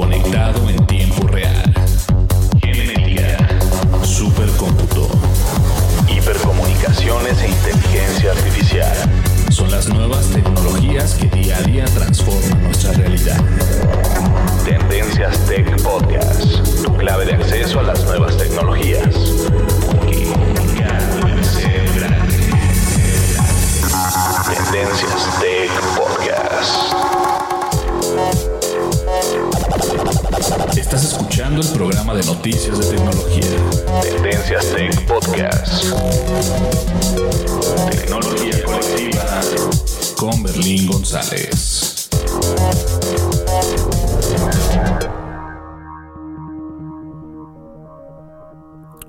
conectado en tiempo real. Genética, supercómputo, hipercomunicaciones e inteligencia artificial. Son las nuevas tecnologías que día a día transforman nuestra realidad. Tendencias Tech Podcast, tu clave de acceso a las nuevas tecnologías. Tendencias Tech Podcast. Estás escuchando el programa de noticias de tecnología. Tendencias Tech Podcast. Tecnología colectiva con Berlín González.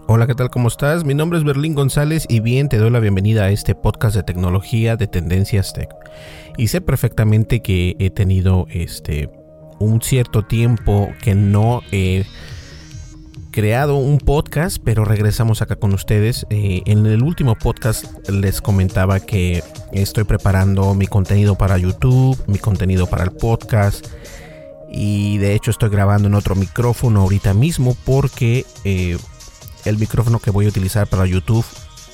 Hola, ¿qué tal? ¿Cómo estás? Mi nombre es Berlín González y bien te doy la bienvenida a este podcast de tecnología de Tendencias Tech. Y sé perfectamente que he tenido este un cierto tiempo que no he creado un podcast, pero regresamos acá con ustedes. Eh, en el último podcast les comentaba que estoy preparando mi contenido para YouTube, mi contenido para el podcast. Y de hecho estoy grabando en otro micrófono ahorita mismo porque eh, el micrófono que voy a utilizar para YouTube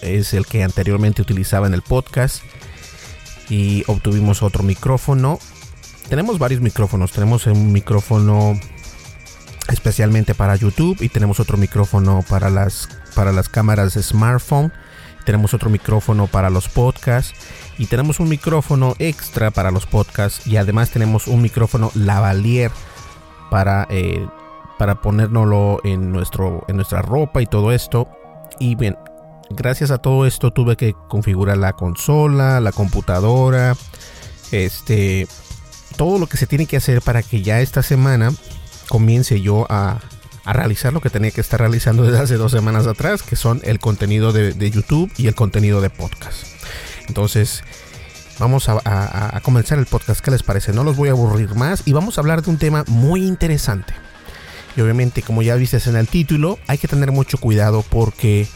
es el que anteriormente utilizaba en el podcast. Y obtuvimos otro micrófono. Tenemos varios micrófonos. Tenemos un micrófono especialmente para YouTube y tenemos otro micrófono para las, para las cámaras de smartphone. Tenemos otro micrófono para los podcasts y tenemos un micrófono extra para los podcasts y además tenemos un micrófono lavalier para, eh, para ponérnoslo en, nuestro, en nuestra ropa y todo esto. Y bien, gracias a todo esto tuve que configurar la consola, la computadora, este, todo lo que se tiene que hacer para que ya esta semana comience yo a, realizar lo que tenía que estar realizando desde hace dos semanas atrás, que son el contenido de, YouTube y el contenido de podcast. Entonces, vamos a, a, a, comenzar el podcast. ¿Qué les parece? No los voy a aburrir más y vamos a hablar de un tema muy interesante. Y obviamente, como ya viste en el título, hay que tener mucho cuidado porque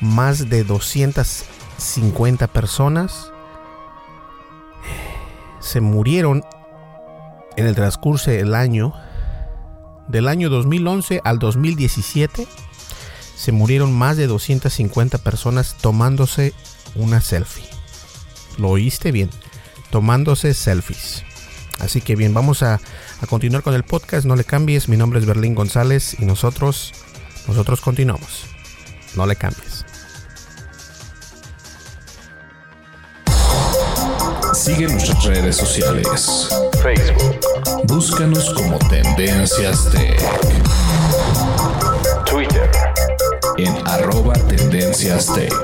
más de 250 personas se murieron en el transcurso del año del año 2011 al 2017 se murieron más de 250 personas tomándose una selfie. Lo oíste bien, tomándose selfies. Así que bien, vamos a, a, continuar con el podcast. No le cambies. Mi nombre es Berlín González y nosotros, nosotros continuamos. No le cambies. Sigue nuestras redes sociales. Facebook. Búscanos como Tendencias Tech. Twitter. En arroba Tendencias Tech.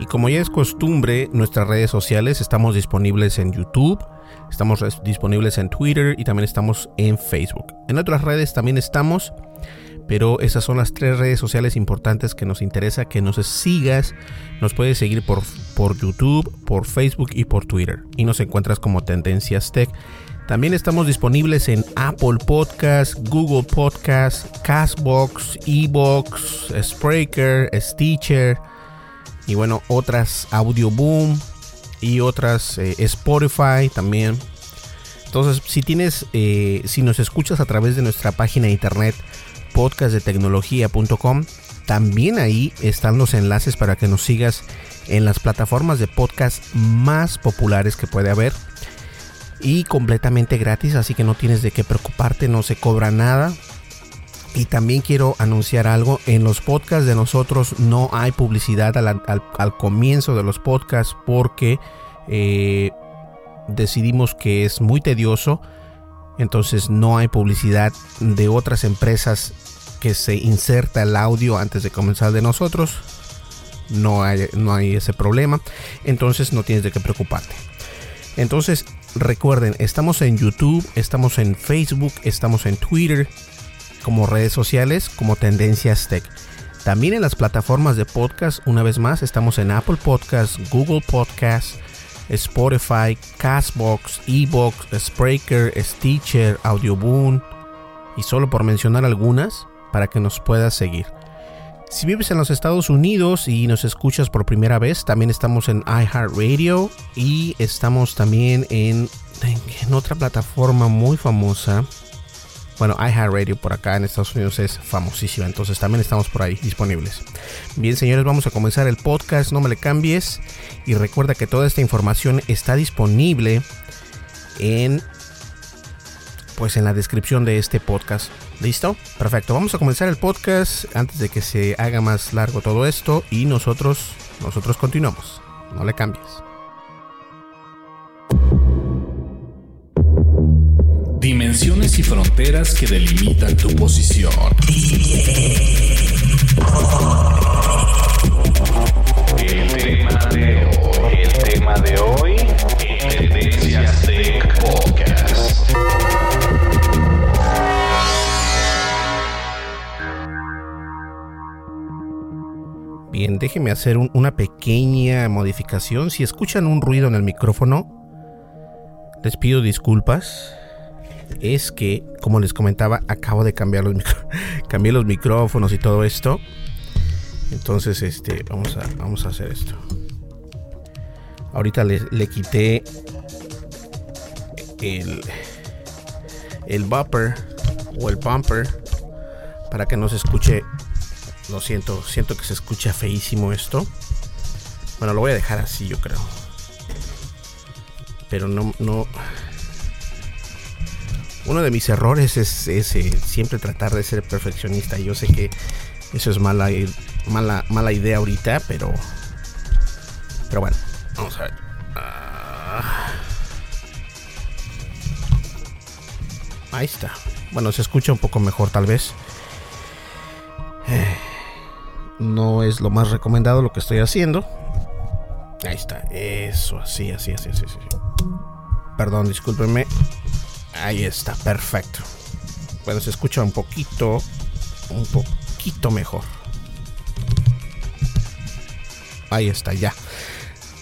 Y como ya es costumbre, nuestras redes sociales estamos disponibles en YouTube, estamos disponibles en Twitter y también estamos en Facebook. En otras redes también estamos, pero esas son las tres redes sociales importantes que nos interesa que nos sigas. Nos puedes seguir por, por YouTube, por Facebook y por Twitter. Y nos encuentras como Tendencias Tech. También estamos disponibles en Apple Podcast, Google Podcast, Castbox, Ebox, Spreaker, Stitcher y bueno, otras Audio Boom y otras eh, Spotify también. Entonces, si tienes, eh, si nos escuchas a través de nuestra página de internet podcastdetecnología.com, también ahí están los enlaces para que nos sigas en las plataformas de podcast más populares que puede haber y completamente gratis, así que no tienes de qué preocuparte, no se cobra nada. Y también quiero anunciar algo, en los podcasts de nosotros no hay publicidad al, comienzo de los podcasts porque eh, decidimos que es muy tedioso, entonces no hay publicidad de otras empresas que se inserta el audio antes de comenzar de nosotros. No hay, no hay ese problema, entonces no tienes de qué preocuparte. Entonces recuerden, estamos en YouTube, estamos en Facebook, estamos en Twitter, como redes sociales, como Tendencias Tech. También en las plataformas de podcast, una vez más, estamos en Apple Podcasts, Google Podcasts, Spotify, Castbox, Ebox, Spreaker, Stitcher, Audioboom y solo por mencionar algunas para que nos puedas seguir. Si vives en los Estados Unidos y nos escuchas por primera vez, también estamos en iHeartRadio y estamos también en, en otra plataforma muy famosa. Bueno, iHeartRadio por acá en Estados Unidos es famosísima, entonces también estamos por ahí disponibles. Bien, señores, vamos a comenzar el podcast, no me le cambies y recuerda que toda esta información está disponible en pues en la descripción de este podcast. ¿Listo? Perfecto. Vamos a comenzar el podcast antes de que se haga más largo todo esto y nosotros nosotros continuamos. No le cambies. Y fronteras que delimitan tu posición. El tema de hoy, el tema de hoy, Tendencias Tech Podcast. Bien, déjenme hacer una pequeña modificación. Si escuchan un ruido en el micrófono, les pido disculpas. Es que, como les comentaba, acabo de cambiar los, cambié los micrófonos y todo esto. Entonces, este, vamos a, vamos a hacer esto. Ahorita le, le quité el, el bumper o el bumper para que no se escuche lo siento, siento que se escucha feísimo esto. Bueno, lo voy a dejar así, yo creo. Pero no, no. Uno de mis errores es, eh, siempre tratar de ser perfeccionista. Yo sé que eso es mala, mala, mala idea ahorita, pero. Pero bueno, vamos a ver. Ah. ahí está. Bueno, se escucha un poco mejor tal vez. Eh no es lo más recomendado lo que estoy haciendo. Ahí está, eso, así, así, así, así. Perdón, discúlpenme. Ahí está, perfecto. Bueno, se escucha un poquito, un poquito mejor. Ahí está, ya.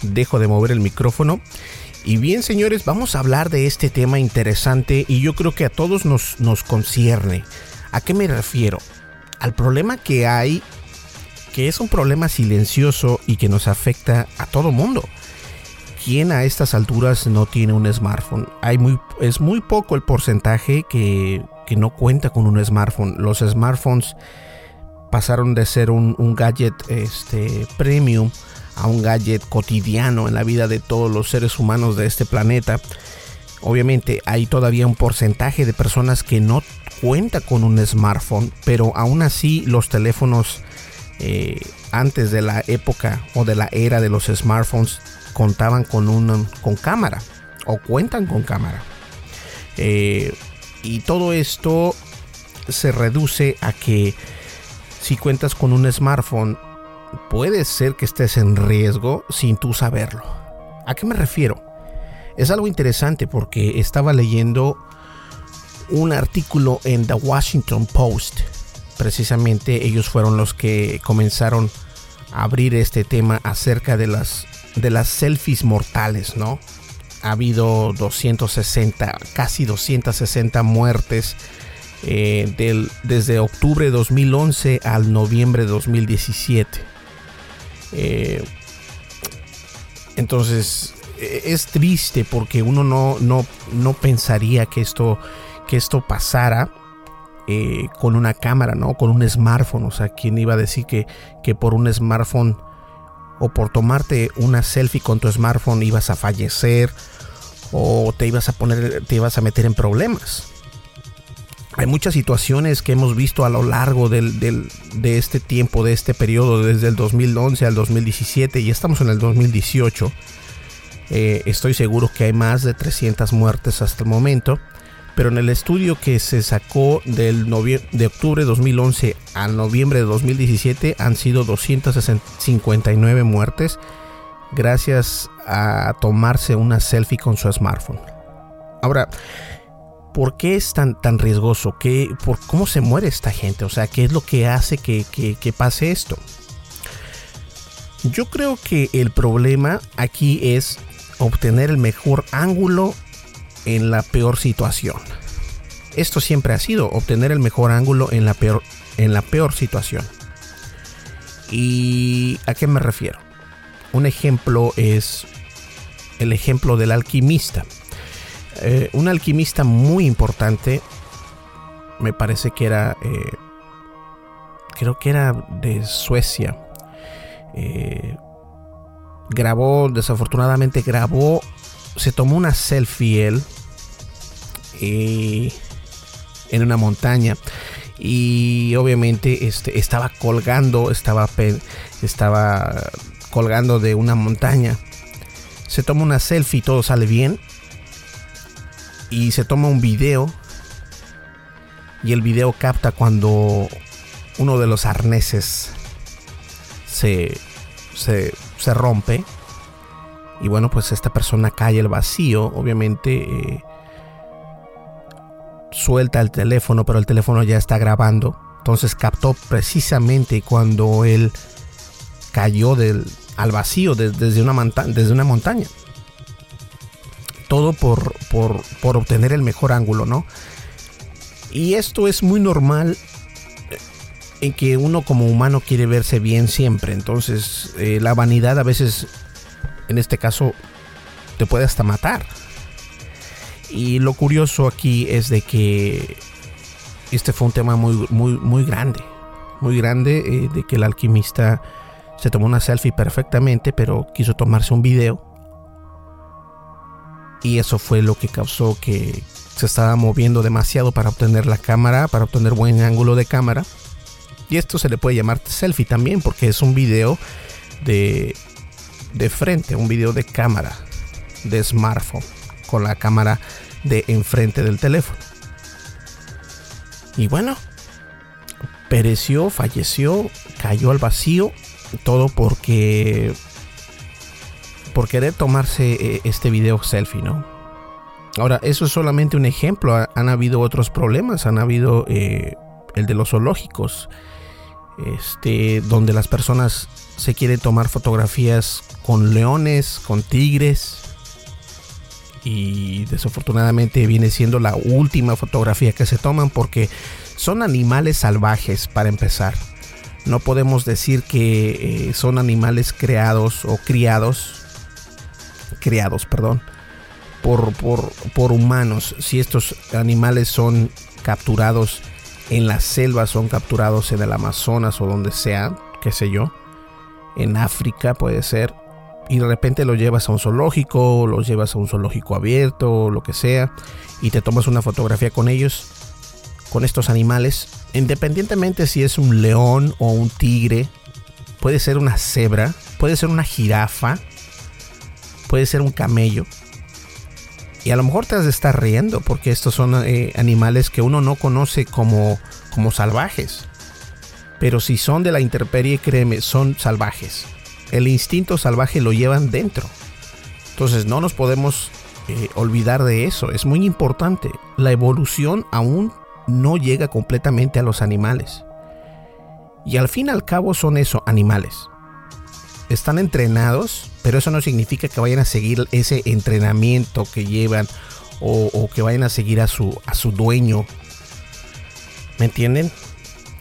Dejo de mover el micrófono. Y bien, señores, vamos a hablar de este tema interesante y yo creo que a todos nos, nos concierne. ¿A qué me refiero? Al problema que hay que es un problema silencioso y que nos afecta a todo mundo. ¿Quién a estas alturas no tiene un smartphone? Hay muy, es muy poco el porcentaje que, no cuenta con un smartphone. Los smartphones pasaron de ser un, gadget este, premium a un gadget cotidiano en la vida de todos los seres humanos de este planeta. Obviamente hay todavía un porcentaje de personas que no cuenta con un smartphone, pero aún así los teléfonos eh, antes de la época o de la era de los smartphones contaban con una con cámara o cuentan con cámara. Eh, y todo esto se reduce a que si cuentas con un smartphone, puede ser que estés en riesgo sin tú saberlo. ¿A qué me refiero? Es algo interesante porque estaba leyendo un artículo en The Washington Post precisamente ellos fueron los que comenzaron a abrir este tema acerca de las, de las selfies mortales, ¿no? Ha habido 260, casi 260 muertes eh, del, desde octubre de 2011 al noviembre de 2017. Eh, entonces e, es triste porque uno no, no, no pensaría que esto, que esto pasara eh, con una cámara, ¿no? Con un smartphone. O sea, ¿quién iba a decir que, que por un smartphone o por tomarte una selfie con tu smartphone ibas a fallecer o te ibas a poner, te ibas a meter en problemas? Hay muchas situaciones que hemos visto a lo largo del, de este tiempo, de este periodo, desde el 2011 al 2017 y estamos en el 2018. Eh, estoy seguro que hay más de 300 muertes hasta el momento pero en el estudio que se sacó del de octubre de 2011 a noviembre de 2017 han sido 259 muertes gracias a tomarse una selfie con su smartphone. Ahora, ¿por qué es tan, tan riesgoso? ¿Qué, por ¿Cómo se muere esta gente? O sea, ¿qué es lo que hace que, que pase esto? Yo creo que el problema aquí es obtener el mejor ángulo en la peor situación. Esto siempre ha sido obtener el mejor ángulo en la peor, en la peor situación. ¿Y a qué me refiero? Un ejemplo es el ejemplo del alquimista. Eh, un alquimista muy importante, me parece que era, eh, creo que era de Suecia. Eh, grabó, desafortunadamente grabó, se tomó una selfie él en una montaña y obviamente este, estaba colgando, estaba, estaba colgando de una montaña. Se toma una selfie, todo sale bien. Y se toma un video. Y el video capta cuando uno de los arneses se, se, se rompe. Y bueno, pues esta persona cae el vacío. Obviamente eh, suelta el teléfono, pero el teléfono ya está grabando. Entonces captó precisamente cuando él cayó del, al vacío desde, una desde una montaña. Todo por, por, por, obtener el mejor ángulo, ¿no? Y esto es muy normal eh, en que uno como humano quiere verse bien siempre. Entonces eh, la vanidad a veces, en este caso, te puede hasta matar. Y lo curioso aquí es de que este fue un tema muy, muy, muy grande. Muy grande eh, de que el alquimista se tomó una selfie perfectamente, pero quiso tomarse un video. Y eso fue lo que causó que se estaba moviendo demasiado para obtener la cámara, para obtener buen ángulo de cámara. Y esto se le puede llamar selfie también, porque es un video de, de frente, un video de cámara, de smartphone con la cámara de enfrente del teléfono. Y bueno, pereció, falleció, cayó al vacío, todo porque por querer tomarse eh, este video selfie, ¿no? Ahora, eso es solamente un ejemplo. Han habido otros problemas. Han habido eh, el de los zoológicos, este, donde las personas se quieren tomar fotografías con leones, con tigres, y desafortunadamente viene siendo la última fotografía que se toman porque son animales salvajes para empezar. No podemos decir que eh, son animales creados o criados, criados, perdón, por, por, por humanos. Si estos animales son capturados en la selva, son capturados en el Amazonas o donde sea, qué sé yo, en África puede ser, y de repente lo llevas a un zoológico, los llevas a un zoológico abierto, lo que sea, y te tomas una fotografía con ellos, con estos animales, independientemente si es un león o un tigre, puede ser una cebra, puede ser una jirafa, puede ser un camello. Y a lo mejor te has de estar riendo porque estos son eh, animales que uno no conoce como, como salvajes. Pero si son de la intemperie, créeme, son salvajes el instinto salvaje lo llevan dentro. Entonces no nos podemos eh, olvidar de eso. Es muy importante. La evolución aún no llega completamente a los animales. Y al fin y al cabo son eso, animales. Están entrenados, pero eso no significa que vayan a seguir ese entrenamiento que llevan o, que vayan a seguir a su, a su dueño. ¿Me entienden?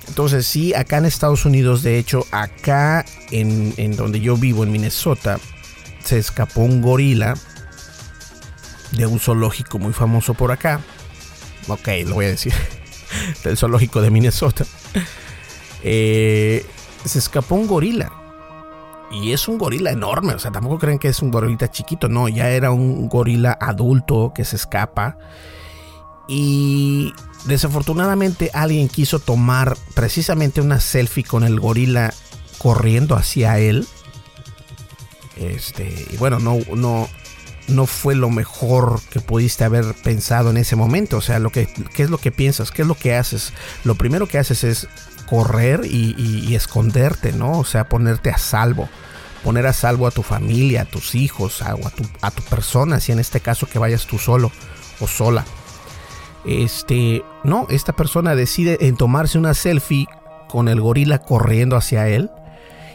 Entonces sí, acá en Estados Unidos, de hecho, acá en, donde yo vivo, en Minnesota, se escapó un gorila de un zoológico muy famoso por acá. Ok, lo voy a decir. Del zoológico de Minnesota. Eh, se escapó un gorila. Y es un gorila enorme. O sea, tampoco creen que es un gorilita chiquito. No, ya era un gorila adulto que se escapa. Y desafortunadamente alguien quiso tomar precisamente una selfie con el gorila corriendo hacia él. Este, y bueno, no, no, no fue lo mejor que pudiste haber pensado en ese momento. O sea, lo que, ¿qué es lo que piensas? ¿Qué es lo que haces? Lo primero que haces es correr y, esconderte, ¿no? O sea, ponerte a salvo. Poner a salvo a tu familia, a tus hijos, a, tu, a tu persona, si en este caso que vayas tú solo o sola. Este, no, esta persona decide en tomarse una selfie con el gorila corriendo hacia él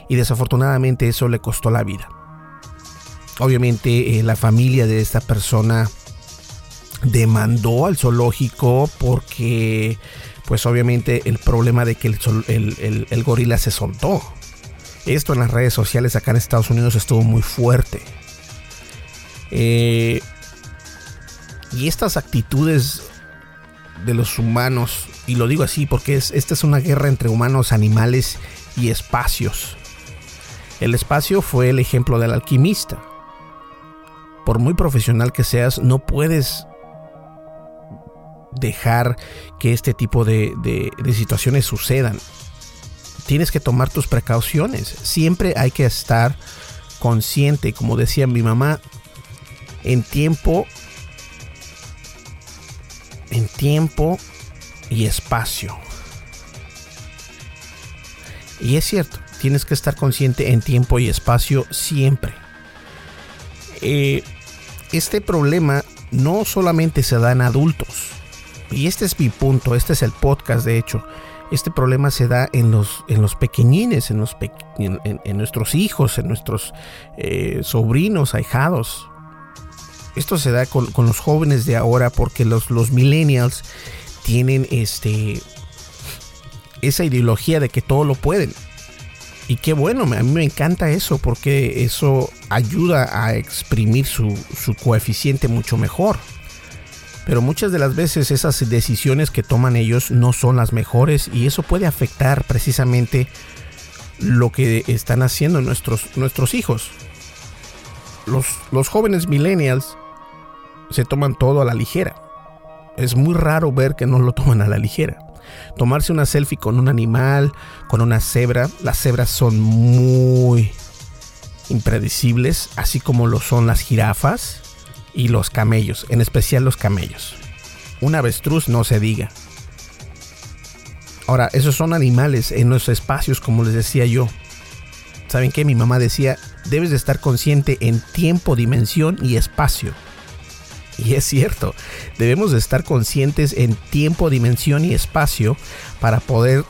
y desafortunadamente eso le costó la vida. Obviamente eh, la familia de esta persona demandó al zoológico porque pues obviamente el problema de que el, gorila se soltó. Esto en las redes sociales acá en Estados Unidos estuvo muy fuerte. Eh, y estas actitudes de los humanos, y lo digo así porque esta es una guerra entre humanos, animales y espacios. El espacio fue el ejemplo del alquimista por muy profesional que seas, no puedes dejar que este tipo de, situaciones sucedan. Tienes que tomar tus precauciones. Siempre hay que estar consciente, como decía mi mamá, en tiempo, en tiempo y espacio. Y es cierto, tienes que estar consciente en tiempo y espacio siempre. Eh, este problema no solamente se da en adultos, y este es mi punto, este es el podcast de hecho, este problema se da en los, en los pequeñines, en, los en, nuestros hijos, en nuestros eh, sobrinos, ahijados. Esto se da con, los jóvenes de ahora porque los, los millennials tienen este, esa ideología de que todo lo pueden. Y qué bueno, a mí me encanta eso porque eso ayuda a exprimir su, coeficiente mucho mejor. Pero muchas de las veces esas decisiones que toman ellos no son las mejores y eso puede afectar precisamente lo que están haciendo nuestros, nuestros hijos. Los, los jóvenes millennials se toman todo a la ligera. Es muy raro ver que no lo toman a la ligera tomarse una selfie con un animal, con una cebra. Las cebras son muy impredecibles, así como lo son las jirafas y los camellos, en especial los camellos. Un avestruz no se diga. Ahora, esos son animales en los espacios, como les decía yo. ¿Saben qué? Mi mamá decía, debes de estar consciente en tiempo, dimensión y espacio. Y es cierto, debemos de estar conscientes en tiempo, dimensión y espacio para poder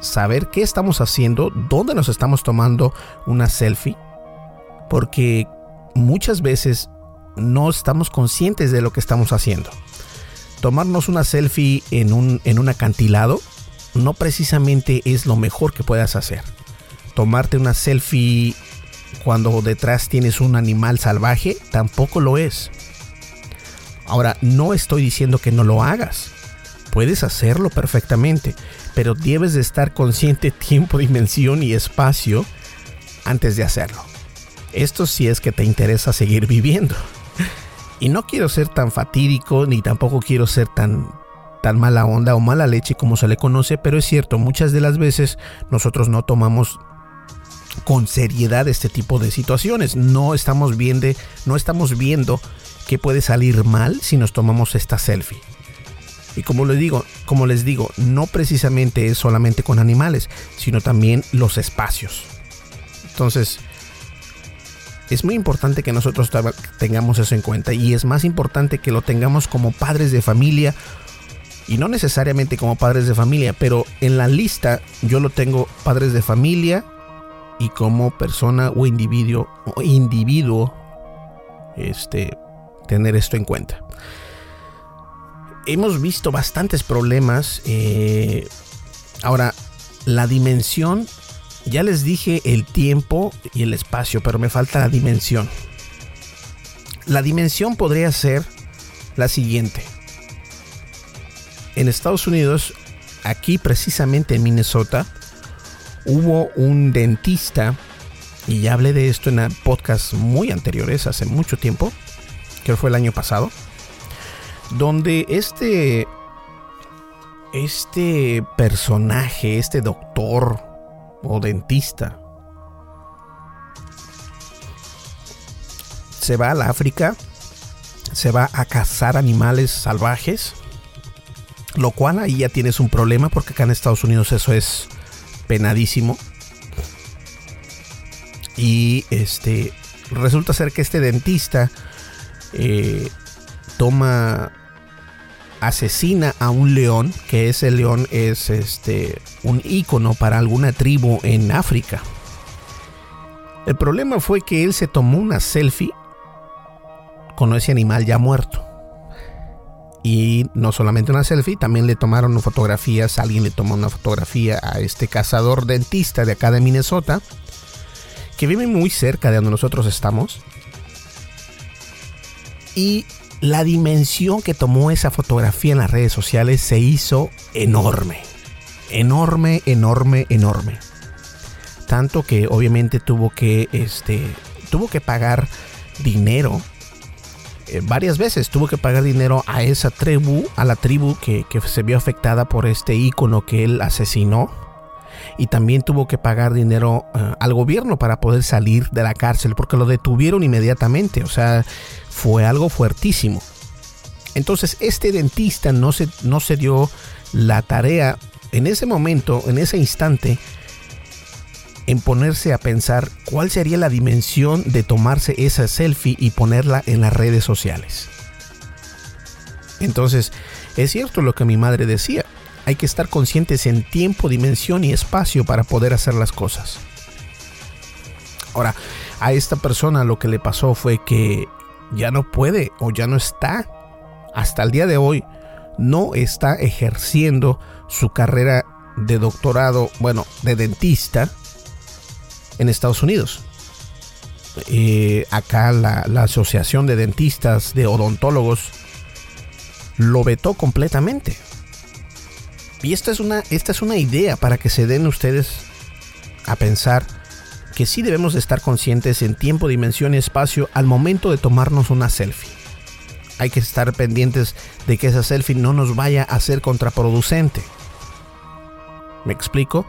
saber qué estamos haciendo, dónde nos estamos tomando una selfie, porque muchas veces no estamos conscientes de lo que estamos haciendo. Tomarnos una selfie en un, en un acantilado no precisamente es lo mejor que puedas hacer. Tomarte una selfie cuando detrás tienes un animal salvaje tampoco lo es. Ahora, no estoy diciendo que no lo hagas. Puedes hacerlo perfectamente, pero debes de estar consciente tiempo, dimensión y espacio antes de hacerlo. Esto sí es que te interesa seguir viviendo. Y no quiero ser tan fatídico ni tampoco quiero ser tan tan mala onda o mala leche como se le conoce, pero es cierto, muchas de las veces nosotros no tomamos con seriedad este tipo de situaciones. No estamos viendo, no estamos viendo que puede salir mal si nos tomamos esta selfie. Y como les digo, como les digo, no precisamente es solamente con animales, sino también los espacios. Entonces, es muy importante que nosotros tengamos eso en cuenta y es más importante que lo tengamos como padres de familia Y no necesariamente como padres de familia, pero en la lista yo lo tengo padres de familia y como persona o individuo, o individuo este, tener esto en cuenta. Hemos visto bastantes problemas. Eh, ahora, la dimensión, ya les dije el tiempo y el espacio, pero me falta la dimensión. La dimensión podría ser la siguiente. En Estados Unidos, aquí precisamente en Minnesota, hubo un dentista, y ya hablé de esto en podcast muy anteriores, hace mucho tiempo, que fue el año pasado, donde este, este personaje, este doctor o dentista, se va al África, se va a cazar animales salvajes, lo cual ahí ya tienes un problema porque acá en Estados Unidos eso es penadísimo. Y este resulta ser que este dentista eh, toma asesina a un león, que ese león es este un ícono para alguna tribu en África. El problema fue que él se tomó una selfie con ese animal ya muerto. Y no solamente una selfie, también le tomaron fotografías, alguien le tomó una fotografía a este cazador dentista de acá de Minnesota, que vive muy cerca de donde nosotros estamos. Y la dimensión que tomó esa fotografía en las redes sociales se hizo enorme. Enorme, enorme, enorme. Tanto que obviamente tuvo que, este, tuvo que pagar dinero eh, varias veces tuvo que pagar dinero a esa tribu, a la tribu que, se vio afectada por este ícono que él asesinó. Y también tuvo que pagar dinero eh, al gobierno para poder salir de la cárcel, porque lo detuvieron inmediatamente. O sea, fue algo fuertísimo. Entonces, este dentista no se, no se dio la tarea en ese momento, en ese instante, en ponerse a pensar cuál sería la dimensión de tomarse esa selfie y ponerla en las redes sociales. Entonces, es cierto lo que mi madre decía, hay que estar conscientes en tiempo, dimensión y espacio para poder hacer las cosas. Ahora, a esta persona lo que le pasó fue que ya no puede o ya no está, hasta el día de hoy, no está ejerciendo su carrera de doctorado, bueno, de dentista, en Estados Unidos. Eh, acá la, Asociación de Dentistas, de Odontólogos, lo vetó completamente. Y esta es una, esta es una idea para que se den ustedes a pensar que sí debemos de estar conscientes en tiempo, dimensión y espacio al momento de tomarnos una selfie. Hay que estar pendientes de que esa selfie no nos vaya a ser contraproducente. ¿Me explico?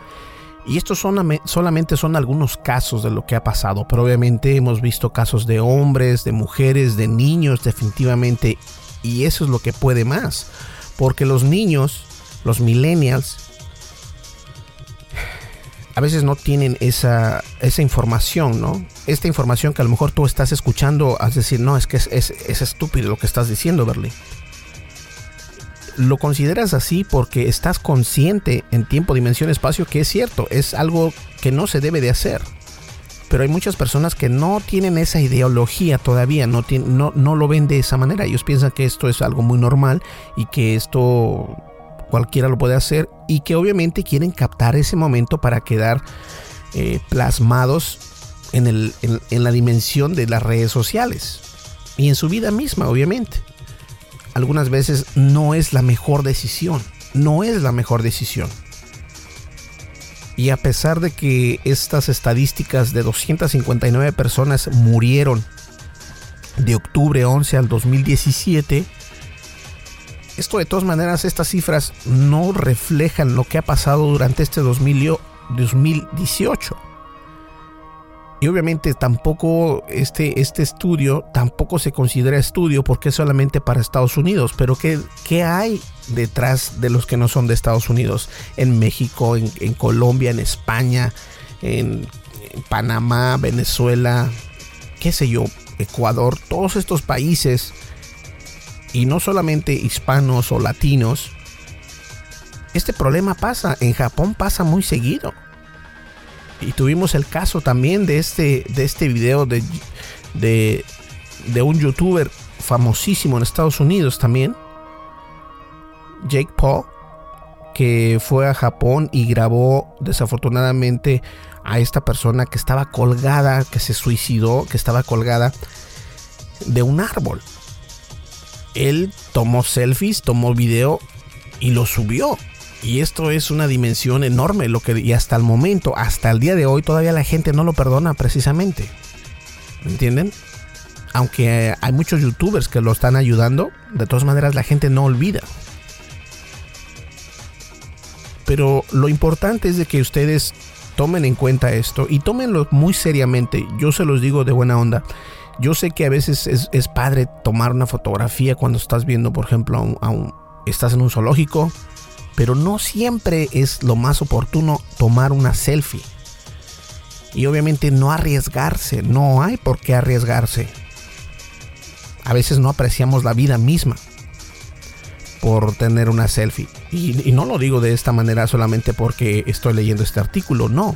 Y estos son, solamente son algunos casos de lo que ha pasado, pero obviamente hemos visto casos de hombres, de mujeres, de niños definitivamente, y eso es lo que puede más, porque los niños, los millennials, a veces no tienen esa, esa información, ¿no? Esta información que a lo mejor tú estás escuchando, a decir, no, es que es, es, es estúpido lo que estás diciendo, Berly lo consideras así porque estás consciente en tiempo, dimensión, espacio que es cierto, es algo que no se debe de hacer. Pero hay muchas personas que no tienen esa ideología todavía, no, no, no lo ven de esa manera. Ellos piensan que esto es algo muy normal y que esto cualquiera lo puede hacer y que obviamente quieren captar ese momento para quedar eh, plasmados en, el, en la dimensión de las redes sociales y en su vida misma, obviamente algunas veces no es la mejor decisión. No es la mejor decisión. Y a pesar de que estas estadísticas de 259 personas murieron de octubre 11 al 2017, esto de todas maneras, estas cifras no reflejan lo que ha pasado durante este 2018. Y obviamente tampoco este, este estudio tampoco se considera estudio porque es solamente para Estados Unidos. Pero ¿qué, qué hay detrás de los que no son de Estados Unidos? En México, en, Colombia, en España, en, Panamá, Venezuela, qué sé yo, Ecuador, todos estos países, y no solamente hispanos o latinos, este problema pasa, en Japón pasa muy seguido. Y tuvimos el caso también de este, de este video de, de, de un youtuber famosísimo en Estados Unidos también, Jake Paul, que fue a Japón y grabó desafortunadamente a esta persona que estaba colgada, que se suicidó, que estaba colgada de un árbol. Él tomó selfies, tomó video y lo subió. Y esto es una dimensión enorme, lo que y hasta el momento, hasta el día de hoy todavía la gente no lo perdona precisamente. ¿Me entienden? Aunque hay muchos youtubers que lo están ayudando, de todas maneras la gente no olvida. Pero lo importante es de que ustedes tomen en cuenta esto y tómenlo muy seriamente. Yo se los digo de buena onda. Yo sé que a veces es, padre tomar una fotografía cuando estás viendo, por ejemplo, un, estás en un zoológico pero no siempre es lo más oportuno tomar una selfie. Y obviamente no arriesgarse, no hay por qué arriesgarse. A veces no apreciamos la vida misma por tener una selfie. Y, no lo digo de esta manera solamente porque estoy leyendo este artículo, no.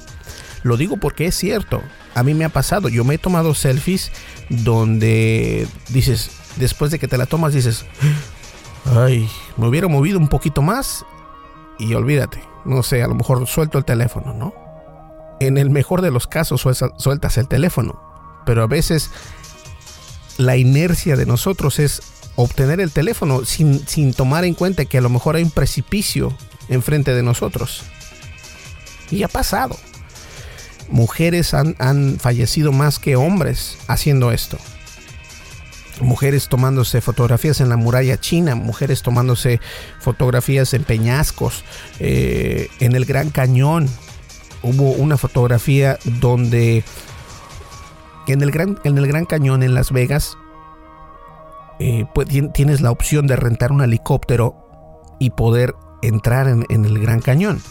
Lo digo porque es cierto. A mí me ha pasado, yo me he tomado selfies donde dices, después de que te la tomas, dices, ay, me hubiera movido un poquito más y olvídate, no sé, a lo mejor suelto el teléfono, ¿no? En el mejor de los casos sueltas el teléfono, pero a veces la inercia de nosotros es obtener el teléfono sin, sin tomar en cuenta que a lo mejor hay un precipicio enfrente de nosotros. Y ha pasado. Mujeres han, han fallecido más que hombres haciendo esto mujeres tomándose fotografías en la muralla china, mujeres tomándose fotografías en peñascos, eh, en el Gran Cañón. Hubo una fotografía donde en el Gran, en el Gran Cañón en Las Vegas eh, pues, tienes la opción de rentar un helicóptero y poder entrar en, en el Gran Cañón.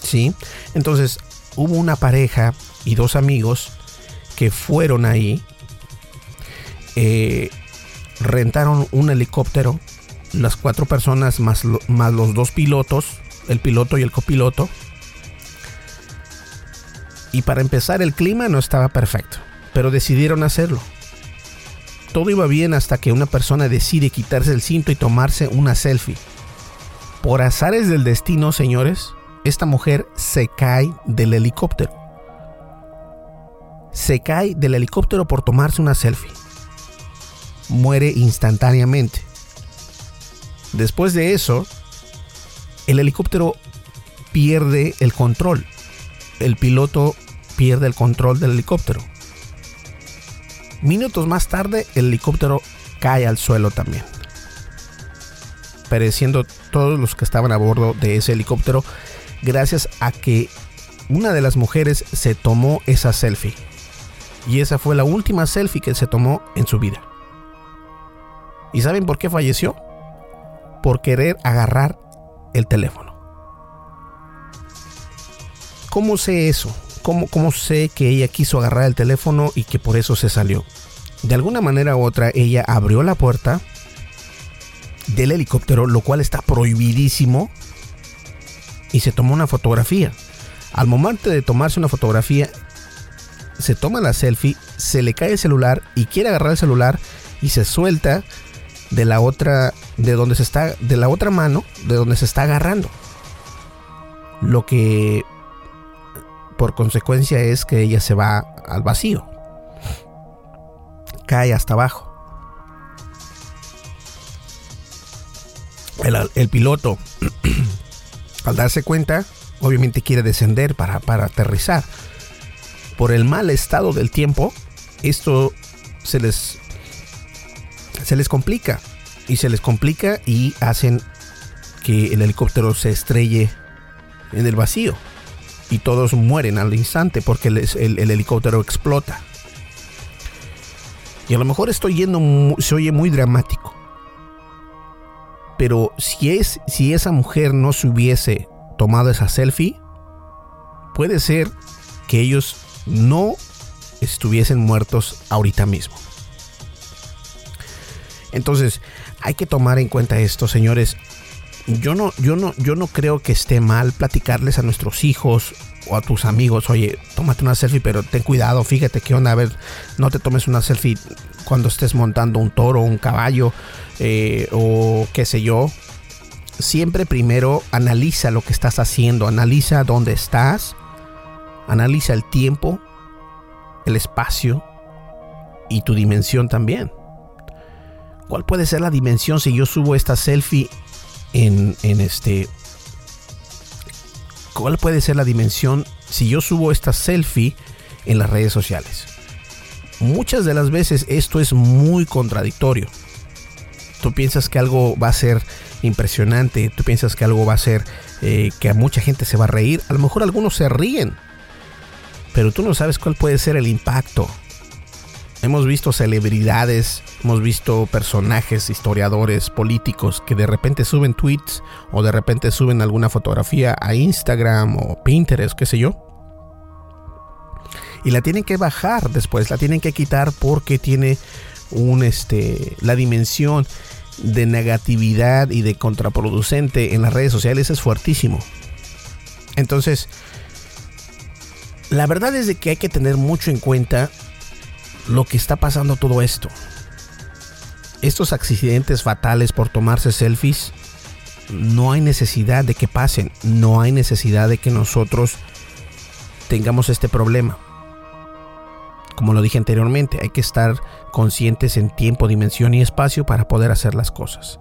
¿Sí? Entonces hubo una pareja y dos amigos que fueron ahí eh, rentaron un helicóptero, las cuatro personas más, más los dos pilotos, el piloto y el copiloto. Y para empezar el clima no estaba perfecto, pero decidieron hacerlo. Todo iba bien hasta que una persona decide quitarse el cinto y tomarse una selfie. Por azares del destino, señores, esta mujer se cae del helicóptero. Se cae del helicóptero por tomarse una selfie muere instantáneamente. Después de eso, el helicóptero pierde el control. El piloto pierde el control del helicóptero. Minutos más tarde, el helicóptero cae al suelo también. Pereciendo todos los que estaban a bordo de ese helicóptero gracias a que una de las mujeres se tomó esa selfie. Y esa fue la última selfie que se tomó en su vida. ¿Y saben por qué falleció? Por querer agarrar el teléfono. ¿Cómo sé eso? ¿Cómo, ¿Cómo sé que ella quiso agarrar el teléfono y que por eso se salió? De alguna manera u otra, ella abrió la puerta del helicóptero, lo cual está prohibidísimo, y se tomó una fotografía. Al momento de tomarse una fotografía, se toma la selfie, se le cae el celular y quiere agarrar el celular y se suelta de la otra, de donde se está, de la otra mano, de donde se está agarrando. Lo que por consecuencia es que ella se va al vacío. Cae hasta abajo. El, piloto, al darse cuenta, obviamente quiere descender para, para aterrizar. Por el mal estado del tiempo, esto se les se les complica. Y se les complica y hacen que el helicóptero se estrelle en el vacío. Y todos mueren al instante porque el, helicóptero explota. Y a lo mejor estoy yendo, se oye muy dramático. Pero si, es, si esa mujer no se hubiese tomado esa selfie, puede ser que ellos no estuviesen muertos ahorita mismo. Entonces, hay que tomar en cuenta esto, señores. Yo no, yo no, yo no creo que esté mal platicarles a nuestros hijos o a tus amigos, oye, tómate una selfie, pero ten cuidado, fíjate qué onda, a ver, no te tomes una selfie cuando estés montando un toro, un caballo, eh, o qué sé yo. Siempre primero analiza lo que estás haciendo, analiza dónde estás, analiza el tiempo, el espacio y tu dimensión también. ¿Cuál puede ser la dimensión si yo subo esta selfie en, este... ¿Cuál puede ser la dimensión si yo subo esta selfie en las redes sociales? Muchas de las veces esto es muy contradictorio. Tú piensas que algo va a ser impresionante, tú piensas que algo va a ser eh, que a mucha gente se va a reír, a lo mejor algunos se ríen, pero tú no sabes cuál puede ser el impacto. Hemos visto celebridades, hemos visto personajes, historiadores, políticos que de repente suben tweets o de repente suben alguna fotografía a Instagram o Pinterest, qué sé yo. Y la tienen que bajar después, la tienen que quitar porque tiene un este la dimensión de negatividad y de contraproducente en las redes sociales es fuertísimo. Entonces, la verdad es de que hay que tener mucho en cuenta lo que está pasando todo esto. Estos accidentes fatales por tomarse selfies, no hay necesidad de que pasen, no hay necesidad de que nosotros tengamos este problema. Como lo dije anteriormente, hay que estar conscientes en tiempo, dimensión y espacio para poder hacer las cosas.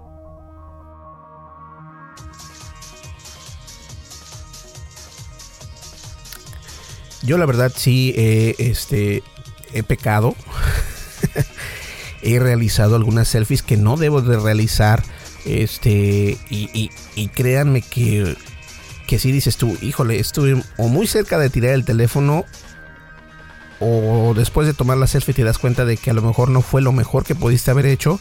Yo la verdad sí este, he pecado. he realizado algunas selfies que no debo de realizar. Este, y, créanme que, que si dices tú, híjole, estuve o muy cerca de tirar el teléfono o después de tomar la selfie te das cuenta de que a lo mejor no fue lo mejor que pudiste haber hecho.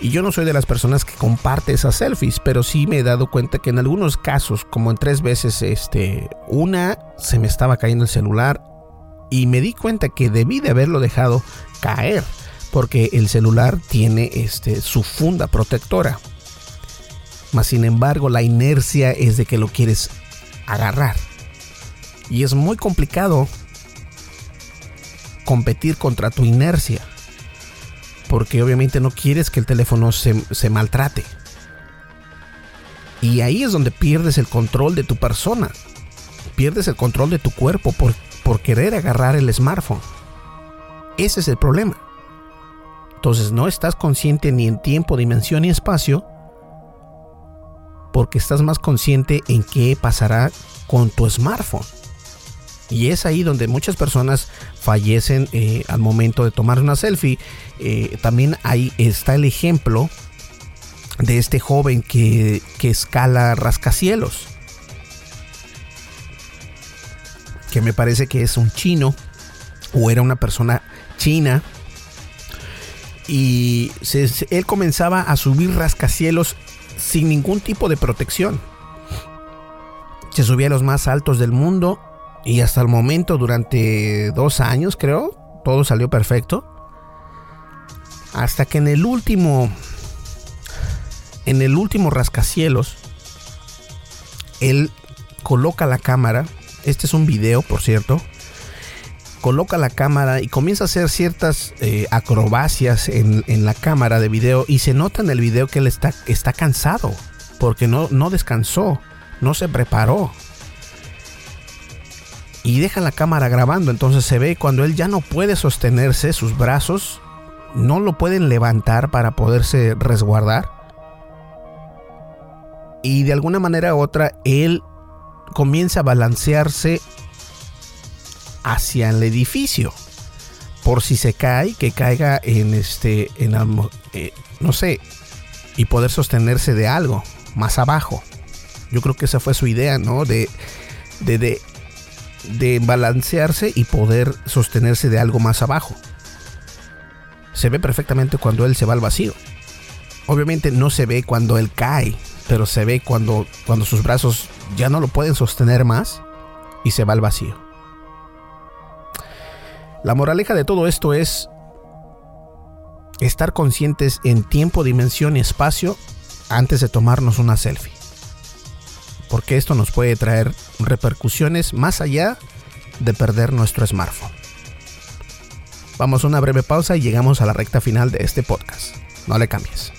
Y yo no soy de las personas que comparte esas selfies, pero sí me he dado cuenta que en algunos casos, como en tres veces, este, una se me estaba cayendo el celular y me di cuenta que debí de haberlo dejado caer, porque el celular tiene este, su funda protectora. Mas sin embargo, la inercia es de que lo quieres agarrar. Y es muy complicado competir contra tu inercia. Porque obviamente no quieres que el teléfono se, maltrate. Y ahí es donde pierdes el control de tu persona. Pierdes el control de tu cuerpo por, por querer agarrar el smartphone. Ese es el problema. Entonces no estás consciente ni en tiempo, dimensión ni espacio. Porque estás más consciente en qué pasará con tu smartphone. Y es ahí donde muchas personas fallecen eh, al momento de tomar una selfie. Eh, también ahí está el ejemplo de este joven que, que escala rascacielos. Que me parece que es un chino o era una persona china. Y él comenzaba a subir rascacielos sin ningún tipo de protección. Se subía a los más altos del mundo y hasta el momento, durante dos años creo, todo salió perfecto. Hasta que en el último, en el último rascacielos, él coloca la cámara. Este es un video, por cierto. Coloca la cámara y comienza a hacer ciertas eh, acrobacias en, la cámara de video. Y se nota en el video que él está, está cansado. Porque no, no descansó. No se preparó y deja la cámara grabando. Entonces se ve cuando él ya no puede sostenerse, sus brazos no lo pueden levantar para poderse resguardar. Y de alguna manera u otra, él comienza a balancearse hacia el edificio. Por si se cae, que caiga en este, en, eh, no sé, y poder sostenerse de algo más abajo. Yo creo que esa fue su idea, ¿no? De, de, de de balancearse y poder sostenerse de algo más abajo. Se ve perfectamente cuando él se va al vacío. Obviamente no se ve cuando él cae, pero se ve cuando, cuando sus brazos ya no lo pueden sostener más y se va al vacío. La moraleja de todo esto es estar conscientes en tiempo, dimensión y espacio antes de tomarnos una selfie. Porque esto nos puede traer repercusiones más allá de perder nuestro smartphone. Vamos a una breve pausa y llegamos a la recta final de este podcast. No le cambies.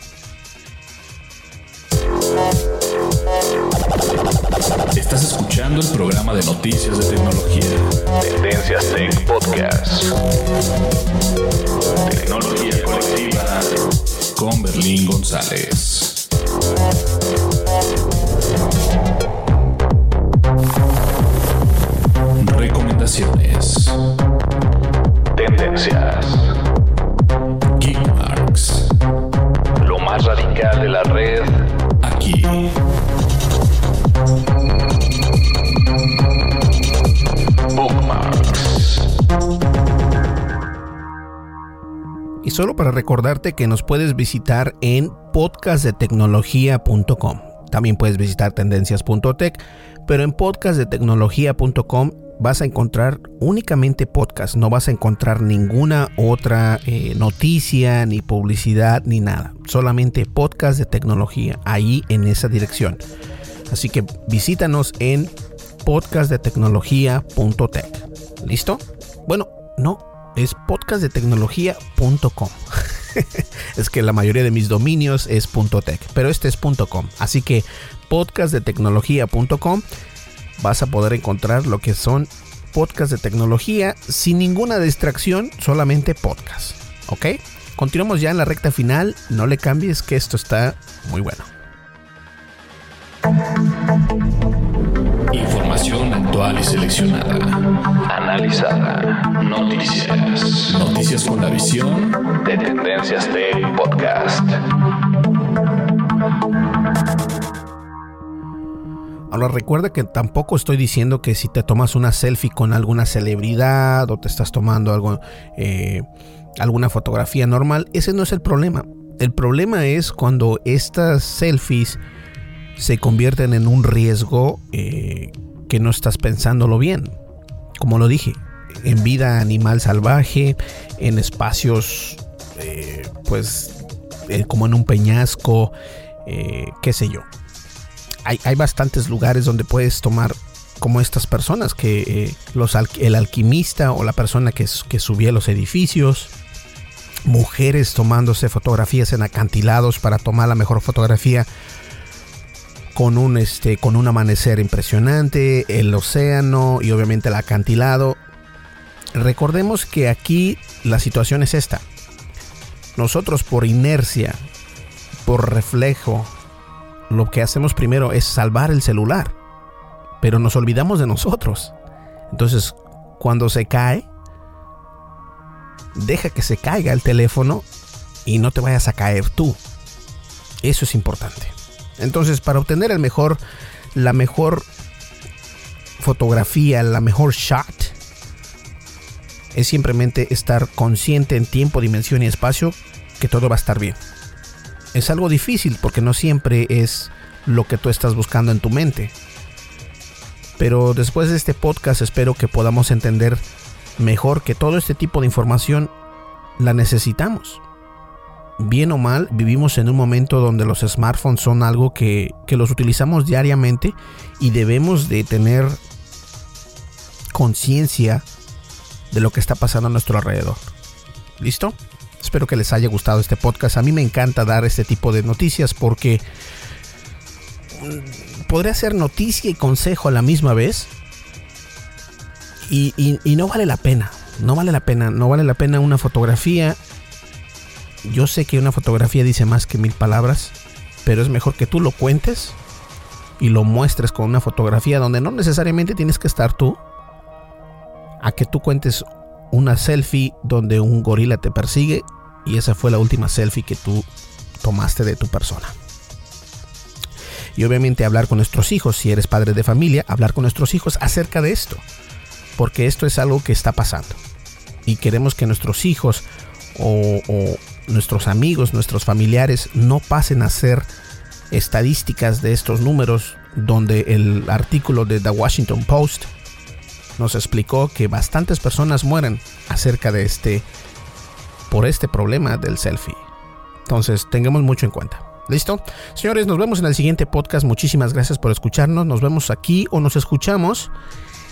El programa de noticias de tecnología. Tendencias Tech Podcast. Tecnología colectiva con Berlín González. Recomendaciones. Tendencias. Geekmarks. Lo más radical de la red aquí. Solo para recordarte que nos puedes visitar en podcastdetecnología.com. También puedes visitar tendencias.tech, pero en podcastdetecnología.com vas a encontrar únicamente podcast, no vas a encontrar ninguna otra eh, noticia, ni publicidad, ni nada. Solamente podcast de tecnología, ahí en esa dirección. Así que visítanos en podcastdetecnología.tech. ¿Listo? Bueno, no, es podcastdetecnología.com. es que la mayoría de mis dominios es .tech, pero este es .com. Así que podcastdetecnología.com vas a poder encontrar lo que son podcasts de tecnología sin ninguna distracción, solamente podcast. ¿Ok? Continuamos ya en la recta final. No le cambies que esto está muy bueno. Información actual y seleccionada. Analizada. Noticias. Noticias con la visión de Tendencias Tech Podcast. Ahora recuerda que tampoco estoy diciendo que si te tomas una selfie con alguna celebridad o te estás tomando algo, eh, alguna fotografía normal, ese no es el problema. El problema es cuando estas selfies se convierten en un riesgo eh, que no estás pensándolo bien. Como lo dije, en vida animal salvaje, en espacios, eh, pues, eh, como en un peñasco, qué sé yo. Hay, hay, bastantes lugares donde puedes tomar como estas personas, que los el alquimista o la persona que subía los edificios, mujeres tomándose fotografías en acantilados para tomar la mejor fotografía con un este con un amanecer impresionante, el océano y obviamente el acantilado. Recordemos que aquí la situación es esta. Nosotros por inercia, por reflejo, lo que hacemos primero es salvar el celular, pero nos olvidamos de nosotros. Entonces, cuando se cae, deja que se caiga el teléfono y no te vayas a caer tú. Eso es importante. Entonces, para obtener el mejor, la mejor fotografía, la mejor shot, es simplemente estar consciente en tiempo, dimensión y espacio que todo va a estar bien. Es algo difícil porque no siempre es lo que tú estás buscando en tu mente. Pero después de este podcast espero que podamos entender mejor que todo este tipo de información la necesitamos bien o mal, vivimos en un momento donde los smartphones son algo que, que los utilizamos diariamente y debemos de tener conciencia de lo que está pasando a nuestro alrededor. ¿Listo? Espero que les haya gustado este podcast. A mí me encanta dar este tipo de noticias porque podría ser noticia y consejo a la misma vez. Y, y, y no vale la pena. No vale la pena. No vale la pena una fotografía yo sé que una fotografía dice más que mil palabras, pero es mejor que tú lo cuentes y lo muestres con una fotografía donde no necesariamente tienes que estar tú, a que tú cuentes una selfie donde un gorila te persigue y esa fue la última selfie que tú tomaste de tu persona. Y obviamente hablar con nuestros hijos, si eres padre de familia, hablar con nuestros hijos acerca de esto, porque esto es algo que está pasando. Y queremos que nuestros hijos o, nuestros amigos, nuestros familiares no pasen a ser estadísticas de estos números donde el artículo de The Washington Post nos explicó que bastantes personas mueren acerca de este por este problema del selfie. Entonces, tengamos mucho en cuenta. ¿Listo? Señores, nos vemos en el siguiente podcast. Muchísimas gracias por escucharnos. Nos vemos aquí o nos escuchamos.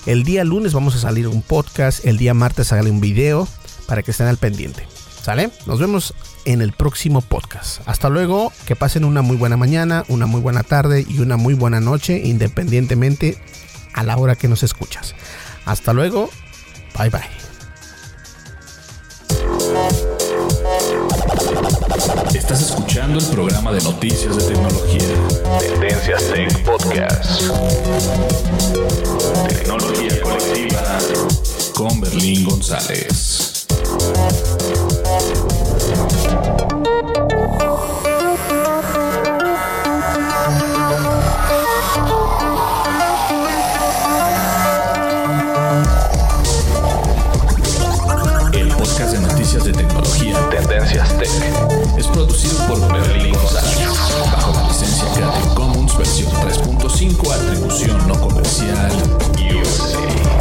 El día lunes vamos a salir un podcast. El día martes sale un video para que estén al pendiente. ¿Sale? Nos vemos en el próximo podcast. Hasta luego. Que pasen una muy buena mañana, una muy buena tarde y una muy buena noche, independientemente a la hora que nos escuchas. Hasta luego. Bye bye. Estás escuchando el programa de noticias de tecnología. Tendencias Tech Podcast. Tecnología colectiva con Berlín González. El podcast de noticias de tecnología Tendencias Tech es producido por Berlín González bajo la licencia Creative Commons versión 3.5 atribución no comercial USA.